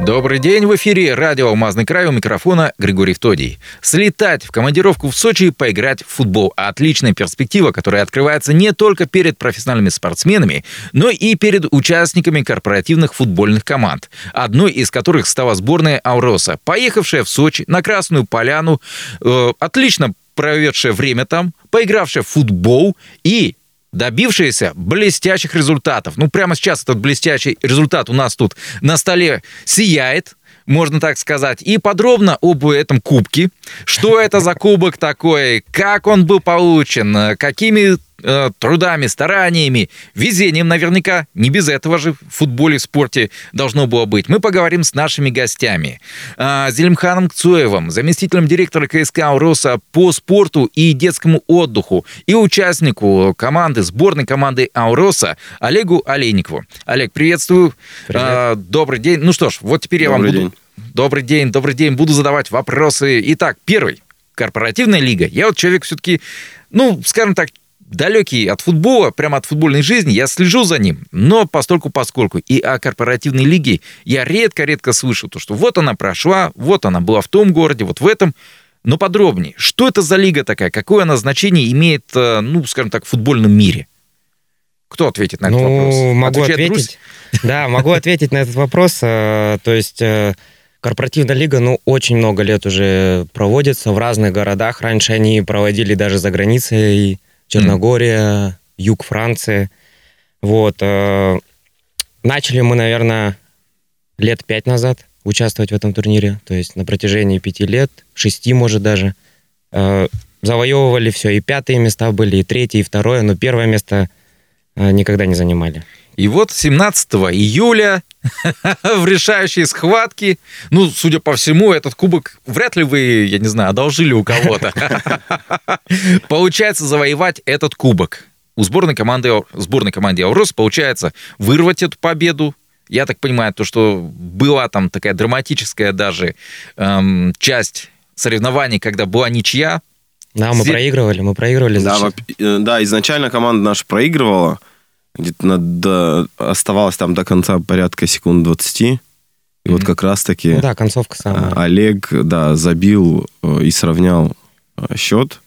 Добрый день, в эфире радио «Алмазный край» у микрофона Григорий Втодий. Слетать в командировку в Сочи и поиграть в футбол – отличная перспектива, которая открывается не только перед профессиональными спортсменами, но и перед участниками корпоративных футбольных команд, одной из которых стала сборная «Ауроса», поехавшая в Сочи на Красную Поляну, э, отлично проведшая время там, поигравшая в футбол и добившиеся блестящих результатов. Ну, прямо сейчас этот блестящий результат у нас тут на столе сияет, можно так сказать, и подробно об этом кубке. Что это за кубок такой, как он был получен, какими э, трудами, стараниями, везением наверняка. Не без этого же в футболе, в спорте должно было быть. Мы поговорим с нашими гостями. Э, Зелимханом Кцуевым, заместителем директора КСК «Ауроса» по спорту и детскому отдыху и участнику команды, сборной команды «Ауроса» Олегу Олейникову. Олег, приветствую. Привет. Э, добрый день. Ну что ж, вот теперь я вам Добрый буду... день. Добрый день, добрый день. Буду задавать вопросы. Итак, первый. Корпоративная лига. Я вот человек все-таки, ну, скажем так, далекий от футбола, прямо от футбольной жизни, я слежу за ним, но постольку поскольку. И о корпоративной лиге я редко-редко слышу, то, что вот она прошла, вот она была в том городе, вот в этом. Но подробнее, что это за лига такая, какое она значение имеет, э, ну, скажем так, в футбольном мире? Кто ответит на этот ну, вопрос? могу Отвечает ответить. Да, могу ответить на этот вопрос. Э, То есть э, корпоративная лига, ну, очень много лет уже проводится в разных городах. Раньше они проводили даже за границей. Черногория, юг Франции. Вот. э, Начали мы, наверное, лет пять назад участвовать в этом турнире. То есть на протяжении пяти лет, шести, может, даже. Э, Завоевывали все. И пятые места были, и третье, и второе. Но первое место э, никогда не занимали. И вот 17 июля в решающей схватке, ну, судя по всему, этот кубок вряд ли вы, я не знаю, одолжили у кого-то. Получается завоевать этот кубок. У сборной команды, сборной команды Аурос получается вырвать эту победу. Я так понимаю, то, что была там такая драматическая даже эм, часть соревнований, когда была ничья. Да, мы Зе- проигрывали, мы проигрывали. Да, э, да, изначально команда наша проигрывала. Где-то на- до- оставалось там до конца порядка секунд 20. И вот Мгм. как раз-таки Ну да, концовка самая. а, Олег, да, забил э, и сравнял э, счет.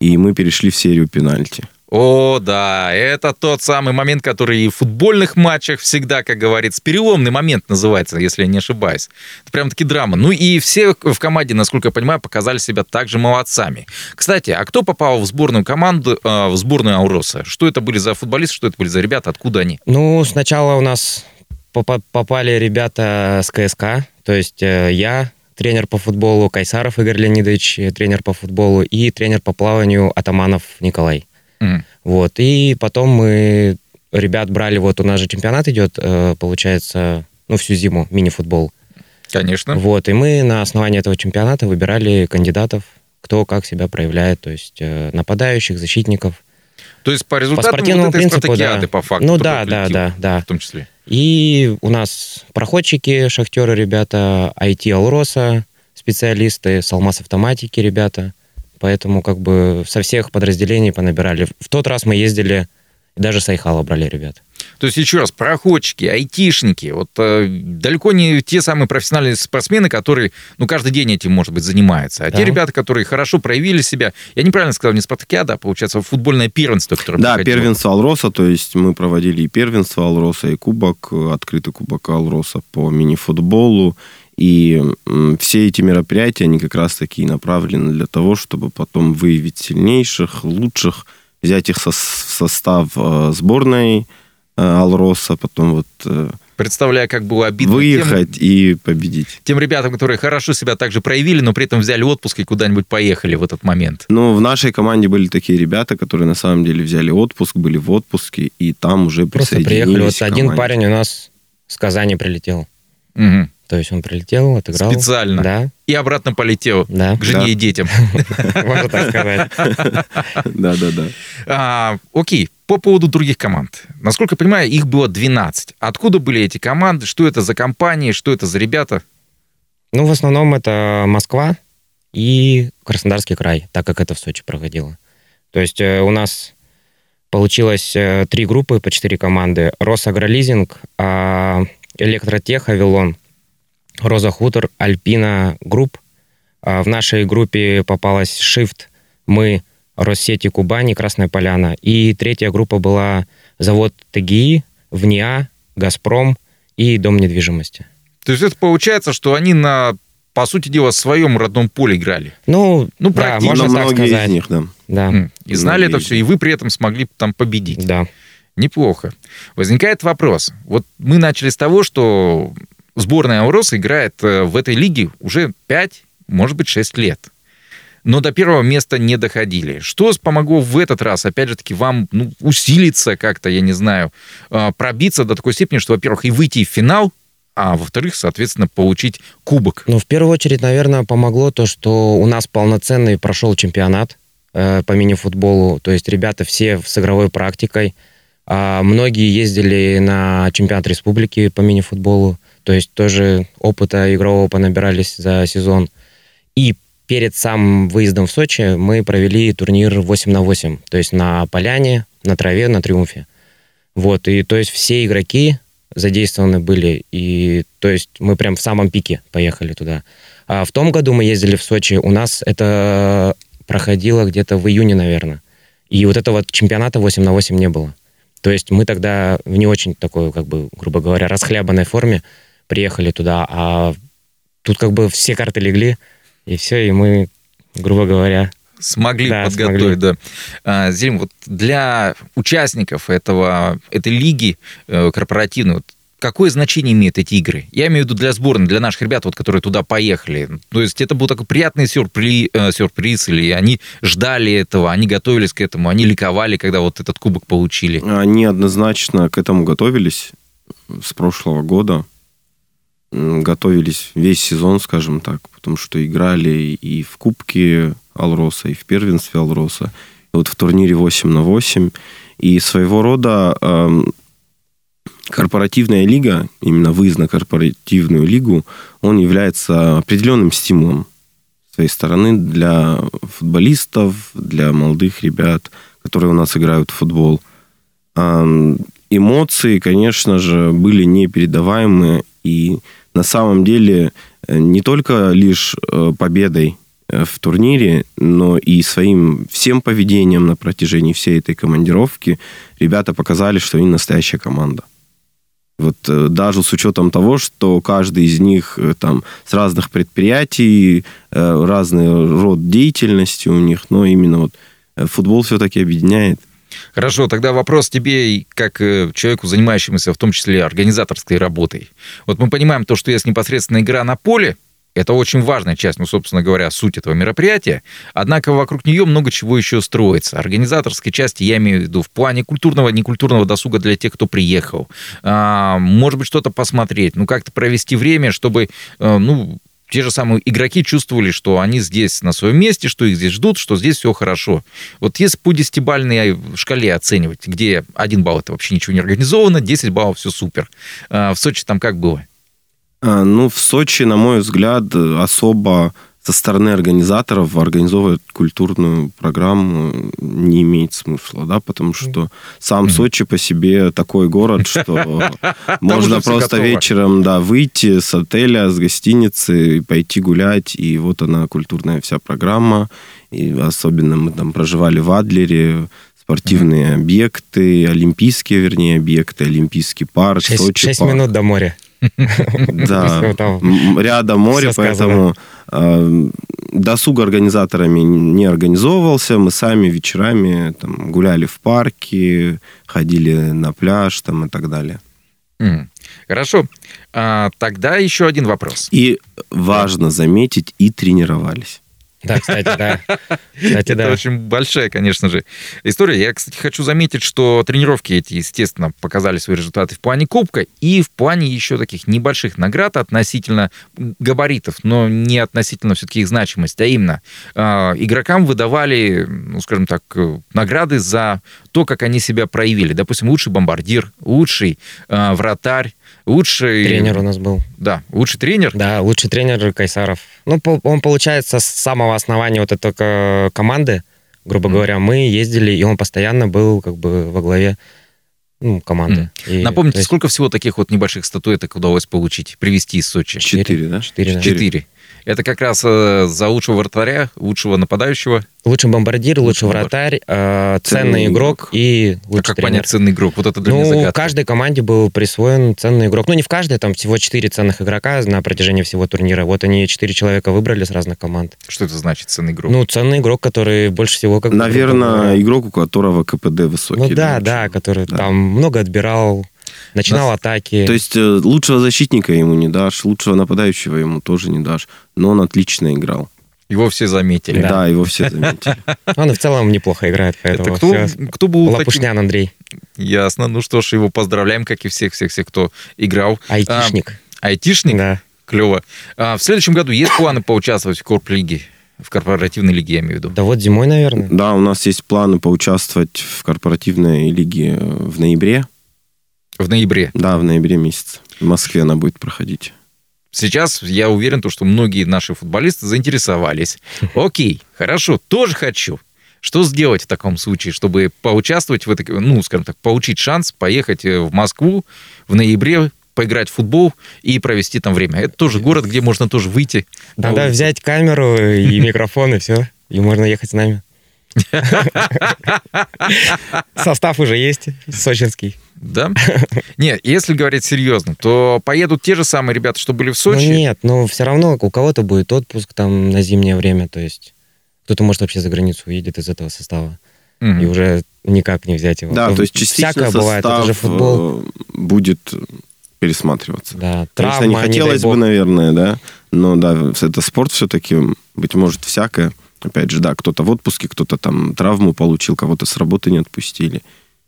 И мы перешли в серию пенальти. О, да, это тот самый момент, который и в футбольных матчах всегда, как говорится, переломный момент называется, если я не ошибаюсь. Это прям таки драма. Ну и все в команде, насколько я понимаю, показали себя также молодцами. Кстати, а кто попал в сборную команду, э, в сборную Ауроса? Что это были за футболисты, что это были за ребята, откуда они? Ну, сначала у нас попа- попали ребята с КСК, то есть э, я, тренер по футболу Кайсаров Игорь Леонидович, тренер по футболу, и тренер по плаванию Атаманов Николай. Вот, и потом мы ребят брали, вот у нас же чемпионат идет, э, получается, ну, всю зиму, мини-футбол. Конечно. Вот, и мы на основании этого чемпионата выбирали кандидатов, кто как себя проявляет, то есть э, нападающих, защитников. То есть по результатам спортивному вот этой принципу, спартакиады, да. по факту. Ну да, да, да, да. В том числе. И у нас проходчики, шахтеры, ребята, IT Алроса, специалисты, Салмас автоматики, ребята. Поэтому как бы со всех подразделений понабирали. В тот раз мы ездили, даже с Айхала брали ребят. То есть, еще раз, проходчики, айтишники, вот э, далеко не те самые профессиональные спортсмены, которые, ну, каждый день этим, может быть, занимаются, а Да. те ребята, которые хорошо проявили себя. Я неправильно сказал, не спартакиада, а, получается, футбольное первенство, которое Да, проходило. первенство Алроса, то есть мы проводили и первенство Алроса, и кубок, э, открытый кубок Алроса по мини-футболу. И все эти мероприятия, они как раз-таки направлены для того, чтобы потом выявить сильнейших, лучших, взять их со- в состав э, сборной э, Алроса, потом вот э, Представляю, как было обидно выехать и победить. Тем, тем ребятам, которые хорошо себя также проявили, но при этом взяли отпуск и куда-нибудь поехали в этот момент. Ну, в нашей команде были такие ребята, которые на самом деле взяли отпуск, были в отпуске, и там уже Просто присоединились приехали. Вот один парень у нас с Казани прилетел. Мгм. То есть он прилетел, отыграл. Специально. Да, И обратно полетел да. к жене Да. и детям. Можно так сказать. Да-да-да. А, окей, по поводу других команд. Насколько я понимаю, их было 12. Откуда были эти команды? Что это за компании? Что это за ребята? Ну, в основном это Москва и Краснодарский край, так как это в Сочи проходило. То есть э, у нас получилось э, три группы по четыре команды. Росагролизинг, а, Электротех, Авилон, Роза Хутор, Альпина Групп. А в нашей группе попалась Shift, мы, Россети Кубани, Красная Поляна. И третья группа была завод ТГИ, ВНИА, Газпром и Дом недвижимости. То есть это получается, что они на, по сути дела, своем родном поле играли. Ну, Ну, да, практически. можно так многие сказать. из них, да. Да, М, И знали Многие это все, и вы при этом смогли там победить. да. Неплохо. Возникает вопрос. Вот мы начали с того, что сборная Аурос играет э, в этой лиге уже 5, может быть, 6 лет. Но до первого места не доходили. Что помогло в этот раз, опять же таки, вам ну, усилиться как-то, я не знаю, э, пробиться до такой степени, что, во-первых, и выйти в финал, а во-вторых, соответственно, получить кубок. Ну, в первую очередь, наверное, помогло то, что у нас полноценный прошел чемпионат э, по мини-футболу. То есть ребята все с игровой практикой. А многие ездили на чемпионат республики по мини-футболу. То есть тоже опыта игрового понабирались за сезон. И перед самым выездом в Сочи мы провели турнир 8 на 8. То есть на поляне, на траве, на триумфе. Вот, и то есть все игроки задействованы были, и то есть мы прям в самом пике поехали туда. А в том году мы ездили в Сочи, у нас это проходило где-то в июне, наверное. И вот этого чемпионата 8 на 8 не было. То есть мы тогда в не очень такой, как бы, грубо говоря, расхлябанной форме приехали туда, а тут как бы все карты легли, и все, и мы, грубо говоря, Смогли Да, подготовить, да. А, Зелим, вот для участников этого, этой лиги э, корпоративной, вот какое значение имеют эти игры? Я имею в виду для сборной, для наших ребят, вот, которые туда поехали. То есть это был такой приятный сюрприз, сюрприз, или они ждали этого, они готовились к этому, они ликовали, когда вот этот кубок получили. Они однозначно к этому готовились с прошлого года. Готовились весь сезон, скажем так, потому что играли и в Кубке Алроса, и в первенстве Алроса, и вот в турнире 8 на 8. И своего рода эм, корпоративная лига, именно выезд на корпоративную лигу, он является определенным стимулом с своей стороны для футболистов, для молодых ребят, которые у нас играют в футбол. Эмоции, конечно же, были непередаваемые, и на самом деле э, не только лишь э, победой э, в турнире, но и своим всем поведением на протяжении всей этой командировки ребята показали, что они настоящая команда. Вот даже с учетом того, что каждый из них там с разных предприятий, разный род деятельности у них, но именно вот футбол все-таки объединяет. Хорошо, тогда вопрос тебе, как э, человеку, занимающемуся в том числе организаторской работой. Вот мы понимаем то, что есть непосредственно игра на поле, это очень важная часть, ну, собственно говоря, суть этого мероприятия. Однако вокруг нее много чего еще строится. Организаторской части я имею в виду в плане культурного, некультурного досуга для тех, кто приехал. А, может быть, что-то посмотреть, ну, как-то провести время, чтобы, э, ну, те же самые игроки чувствовали, что они здесь на своем месте, что их здесь ждут, что здесь все хорошо. Вот если по десятибальной шкале оценивать, где один балл это вообще ничего не организовано, 10 баллов все супер. А в Сочи там как было? А, Ну, в Сочи, на мой взгляд, особо со стороны организаторов организовывать культурную программу не имеет смысла, да, потому что сам. Сочи по себе такой город, что можно просто вечером, да, выйти с отеля, с гостиницы, пойти гулять, и вот она, культурная вся программа, и особенно мы там проживали в Адлере, спортивные объекты, олимпийские, вернее, объекты, Олимпийский парк, 6, Сочи парк. минут до моря. Да, рядом море, поэтому э, досуг организаторами не организовывался. Мы сами вечерами там, гуляли в парке, ходили на пляж там, и так далее. Хорошо. А, тогда еще один вопрос. И важно заметить, и тренировались. Да, кстати, да. Кстати, Это да. очень большая, конечно же, история. Я, кстати, хочу заметить, что тренировки эти, естественно, показали свои результаты в плане кубка и в плане еще таких небольших наград относительно габаритов, но не относительно все-таки их значимости, а именно э, игрокам выдавали, ну, скажем так, э, награды за то, как они себя проявили. Допустим, лучший бомбардир, лучший э, вратарь, Лучший... Тренер у нас был. Да, лучший тренер. Да, лучший тренер Кайсаров. Ну, он, получается, с самого основания вот этой ко- команды, грубо Мгм. говоря, мы ездили, и он постоянно был как бы во главе ну, команды. И, Напомните, есть, сколько всего таких вот небольших статуэток удалось получить, привезти из Сочи? Четыре, да? Четыре, да. Четыре. Это как раз э, за лучшего вратаря, лучшего нападающего. Лучший бомбардир, лучший бомбардир. вратарь, э, ценный Ценный игрок игрок. и А лучший как тренер. понять ценный игрок? Вот это для меня Ну, загадка. каждой команде был присвоен ценный игрок. Ну, не в каждой, там всего четыре ценных игрока на протяжении всего турнира. Вот они четыре человека выбрали с разных команд. Что это значит ценный игрок? Ну, ценный игрок, который больше всего как Наверное, игрок, у которого КПД высокий. Ну да, да, который Да. там много отбирал, начинал Нас- атаки. То есть э, лучшего защитника ему не дашь, лучшего нападающего ему тоже не дашь. Но он отлично играл. Его все заметили. Да, его все заметили. Он и в целом неплохо играет, Это поэтому кто, кто был таким? Лопушнян Андрей, Ясно. Ну что ж, его поздравляем, как и всех-всех-всех, кто играл. айтишник. А, айтишник? Да. Клево. А, в следующем году есть планы поучаствовать в Корп-лиге? В корпоративной лиге, я имею в виду. Да вот зимой, наверное. Да, у нас есть планы поучаствовать в корпоративной лиге э, в ноябре. В ноябре. Да, в ноябре месяце. В Москве она будет проходить. Сейчас я уверен, то, что многие наши футболисты заинтересовались. Окей, хорошо, тоже хочу. Что сделать в таком случае, чтобы поучаствовать в этой, ну, скажем так, получить шанс поехать э, в Москву в ноябре, поиграть в футбол и провести там время? Это тоже город, где можно тоже выйти. улицу. взять камеру и микрофон, и все. И можно ехать с нами. Состав уже есть, сочинский. Да? Нет, если говорить серьезно, то поедут те же самые ребята, что были в Ну Сочи. нет, но все равно у кого-то будет отпуск там на зимнее время, то есть кто-то может вообще за границу уедет из этого состава Мгм. и уже никак не взять его. Да, Ну, то есть частично всякое бывает, это состав же футбол. э, будет пересматриваться. Да, Конечно, травма, не не хотелось бы, бог. наверное, да, но да, это спорт все-таки, быть может, всякое. Опять же, да, кто-то в отпуске, кто-то там травму получил, кого-то с работы не отпустили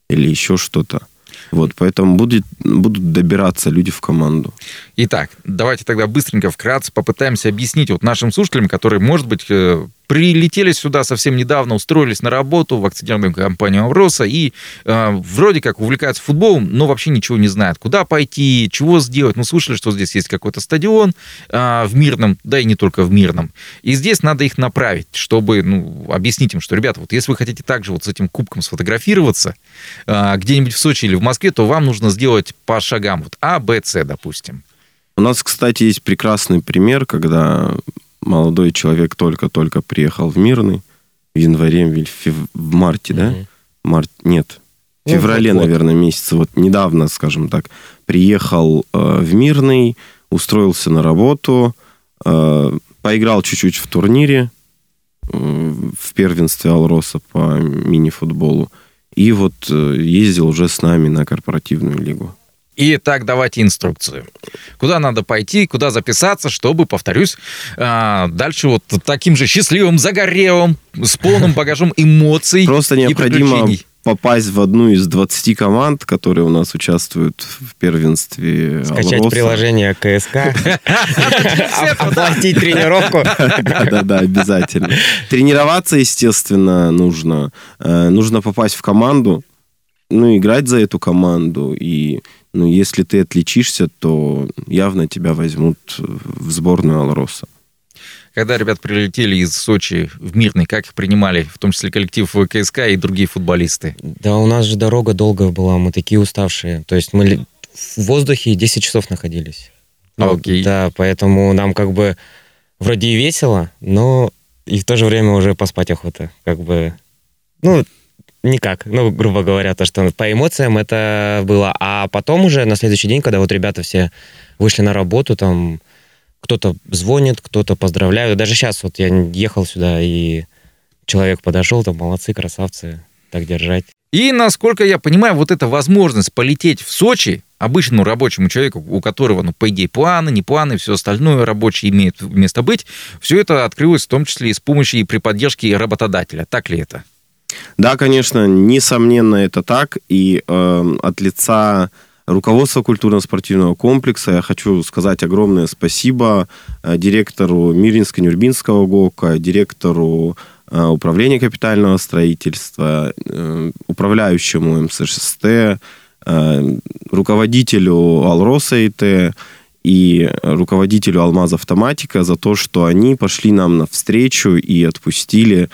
или еще что-то. Вот, поэтому будет, будут добираться люди в команду. Итак, давайте тогда быстренько, вкратце попытаемся объяснить вот нашим слушателям, которые, может быть, э, прилетели сюда совсем недавно, устроились на работу в акционерную компанию «Авроса» и э, вроде как увлекаются футболом, но вообще ничего не знают. Куда пойти, чего сделать. Ну, слышали, что здесь есть какой-то стадион э, в Мирном, да и не только в Мирном. И здесь надо их направить, чтобы ну, объяснить им, что, ребята, вот если вы хотите также вот с этим кубком сфотографироваться э, где-нибудь в Сочи или в Москве, то вам нужно сделать по шагам вот А, Б, С, допустим. У нас, кстати, есть прекрасный пример, когда молодой человек только-только приехал в Мирный в январе, в, фев- в марте, да? Мгм. Март, нет, в Ну, феврале, наверное, месяце, вот недавно, скажем так, приехал э, в Мирный, устроился на работу, э, поиграл чуть-чуть в турнире, э, в первенстве Алроса по мини-футболу, и вот э, ездил уже с нами на корпоративную лигу. Итак, давайте инструкцию. Куда надо пойти, куда записаться, чтобы, повторюсь, а, дальше вот таким же счастливым, загорелым, с полным багажом эмоций Просто и необходимо приключений. попасть в одну из 20 команд, которые у нас участвуют в первенстве Скачать Алроса. приложение КСК, оплатить тренировку. Да-да-да, обязательно. Тренироваться, естественно, нужно. Э, Нужно попасть в команду, ну, играть за эту команду. И, ну, если ты отличишься, то явно тебя возьмут в сборную Алроса. Когда ребят прилетели из Сочи в Мирный, как их принимали, в том числе коллектив КСК и другие футболисты? Да, у нас же дорога долгая была, мы такие уставшие. То есть мы в воздухе 10 часов находились. Ну, Окей. Да, поэтому нам как бы вроде и весело, но и в то же время уже поспать охота. Как бы, ну, никак. Ну, грубо говоря, то, что по эмоциям это было. А потом уже на следующий день, когда вот ребята все вышли на работу, там кто-то звонит, кто-то поздравляет. Даже сейчас вот я ехал сюда, и человек подошел, там, молодцы, красавцы, так держать. И, насколько я понимаю, вот эта возможность полететь в Сочи обычному рабочему человеку, у которого, ну, по идее, планы, не планы, все остальное рабочее имеет место быть, все это открылось в том числе и с помощью и при поддержке работодателя. Так ли это? Да, конечно, несомненно, это так. И э, от лица руководства культурно-спортивного комплекса я хочу сказать огромное спасибо э, директору Миринско-Нюрбинского ГОКа, директору э, управления капитального строительства, э, управляющему МСШСТ, э, руководителю Алроса ИТ и руководителю Алмаз Автоматика за то, что они пошли нам навстречу и отпустили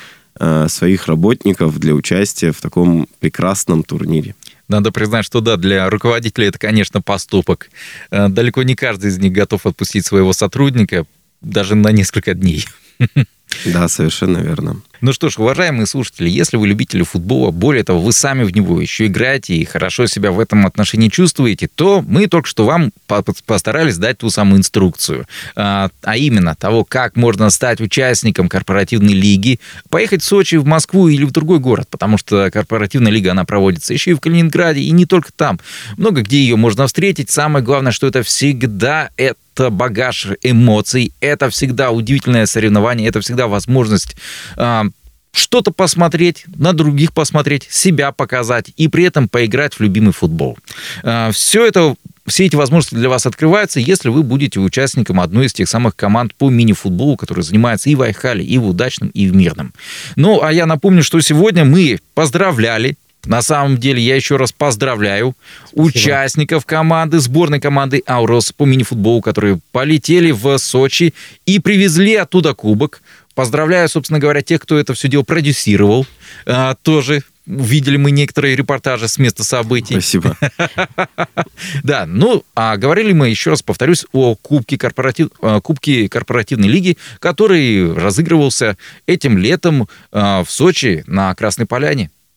своих работников для участия в таком прекрасном турнире. Надо признать, что да, для руководителя это, конечно, поступок. Э, далеко не каждый из них готов отпустить своего сотрудника даже на несколько дней. Да, совершенно верно. Ну что ж, уважаемые слушатели, если вы любители футбола, более того, вы сами в него еще играете и хорошо себя в этом отношении чувствуете, то мы только что вам постарались дать ту самую инструкцию. А, а именно того, как можно стать участником корпоративной лиги, поехать в Сочи, в Москву или в другой город, потому что корпоративная лига, она проводится еще и в Калининграде, и не только там. Много где ее можно встретить. Самое главное, что это всегда это это багаж эмоций, это всегда удивительное соревнование, это всегда возможность э, что-то посмотреть, на других посмотреть, себя показать и при этом поиграть в любимый футбол. Э, все это все эти возможности для вас открываются, если вы будете участником одной из тех самых команд по мини-футболу, которые занимаются и в Айхале, и в Удачном, и в Мирном. Ну, а я напомню, что сегодня мы поздравляли на самом деле, я еще раз поздравляю Спасибо. участников команды, сборной команды «Аурос» по мини-футболу, которые полетели в Сочи и привезли оттуда кубок. Поздравляю, собственно говоря, тех, кто это все дело продюсировал. А, тоже видели мы некоторые репортажи с места событий. Спасибо. Да, ну, а говорили мы, еще раз повторюсь, о Кубке, корпоратив... Кубке корпоративной лиги, который разыгрывался этим летом а, в Сочи на Красной Поляне.